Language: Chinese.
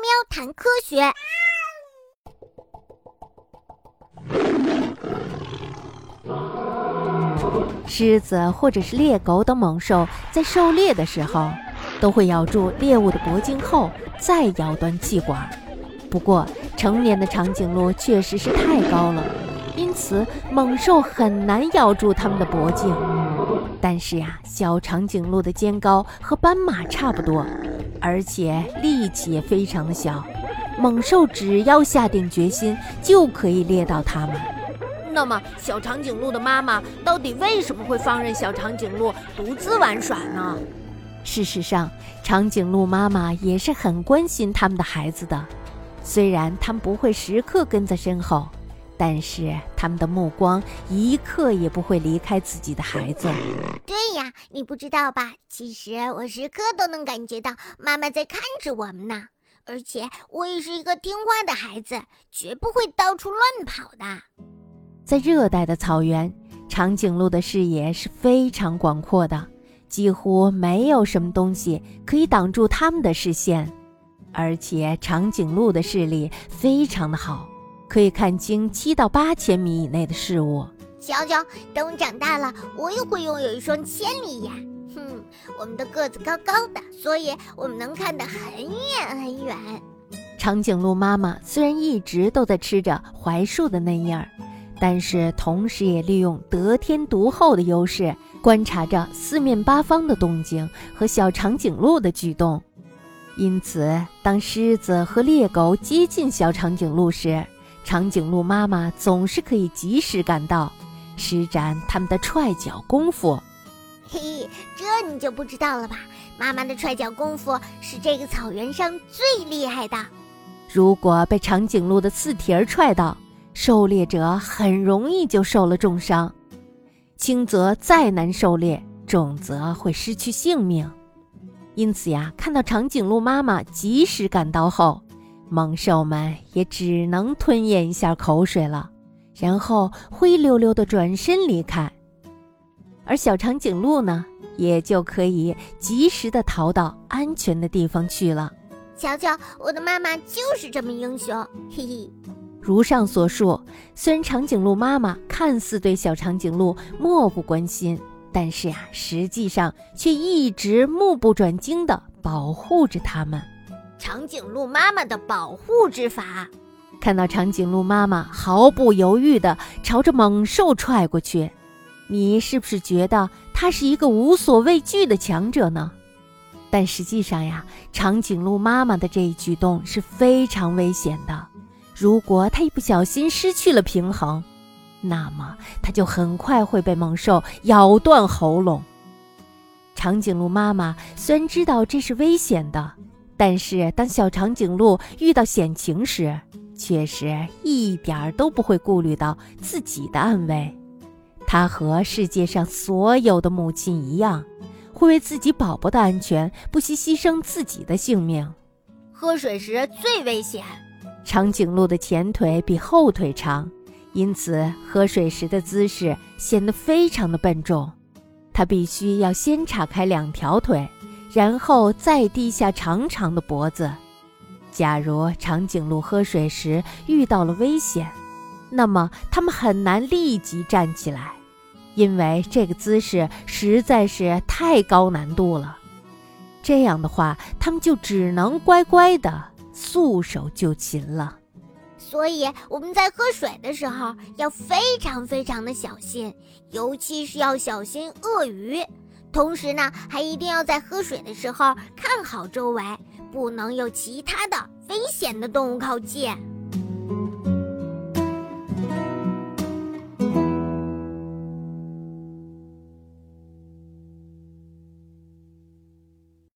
喵谈科学。狮子或者是猎狗等猛兽在狩猎的时候，都会咬住猎物的脖颈后再咬断气管。不过，成年的长颈鹿确实是太高了，因此猛兽很难咬住它们的脖颈。但是呀，小长颈鹿的肩高和斑马差不多，而且力气也非常的小，猛兽只要下定决心就可以猎到它们。那么，小长颈鹿的妈妈到底为什么会放任小长颈鹿独自玩耍呢？事实上，长颈鹿妈妈也是很关心他们的孩子的，虽然他们不会时刻跟在身后。但是他们的目光一刻也不会离开自己的孩子。对呀，你不知道吧？其实我时刻都能感觉到妈妈在看着我们呢。而且我也是一个听话的孩子，绝不会到处乱跑的。在热带的草原，长颈鹿的视野是非常广阔的，几乎没有什么东西可以挡住它们的视线。而且长颈鹿的视力非常的好。可以看清七到八千米以内的事物。小小，等我长大了，我也会拥有一双千里眼。哼，我们的个子高高的，所以我们能看得很远很远。长颈鹿妈妈虽然一直都在吃着槐树的嫩叶儿，但是同时也利用得天独厚的优势，观察着四面八方的动静和小长颈鹿的举动。因此，当狮子和猎狗接近小长颈鹿时，长颈鹿妈妈总是可以及时赶到，施展他们的踹脚功夫。嘿嘿，这你就不知道了吧？妈妈的踹脚功夫是这个草原上最厉害的。如果被长颈鹿的刺蹄儿踹到，狩猎者很容易就受了重伤。轻则再难狩猎，重则会失去性命。因此呀，看到长颈鹿妈妈及时赶到后。猛兽们也只能吞咽一下口水了，然后灰溜溜地转身离开。而小长颈鹿呢，也就可以及时地逃到安全的地方去了。瞧瞧，我的妈妈就是这么英雄，嘿嘿。如上所述，虽然长颈鹿妈妈看似对小长颈鹿漠不关心，但是呀，实际上却一直目不转睛地保护着它们。长颈鹿妈妈的保护之法，看到长颈鹿妈妈毫不犹豫地朝着猛兽踹过去，你是不是觉得它是一个无所畏惧的强者呢？但实际上呀，长颈鹿妈妈的这一举动是非常危险的。如果它一不小心失去了平衡，那么它就很快会被猛兽咬断喉咙。长颈鹿妈妈虽然知道这是危险的。但是，当小长颈鹿遇到险情时，确实一点儿都不会顾虑到自己的安危。它和世界上所有的母亲一样，会为自己宝宝的安全不惜牺牲自己的性命。喝水时最危险。长颈鹿的前腿比后腿长，因此喝水时的姿势显得非常的笨重。它必须要先岔开两条腿。然后再低下长长的脖子。假如长颈鹿喝水时遇到了危险，那么它们很难立即站起来，因为这个姿势实在是太高难度了。这样的话，它们就只能乖乖的束手就擒了。所以我们在喝水的时候要非常非常的小心，尤其是要小心鳄鱼。同时呢，还一定要在喝水的时候看好周围，不能有其他的危险的动物靠近。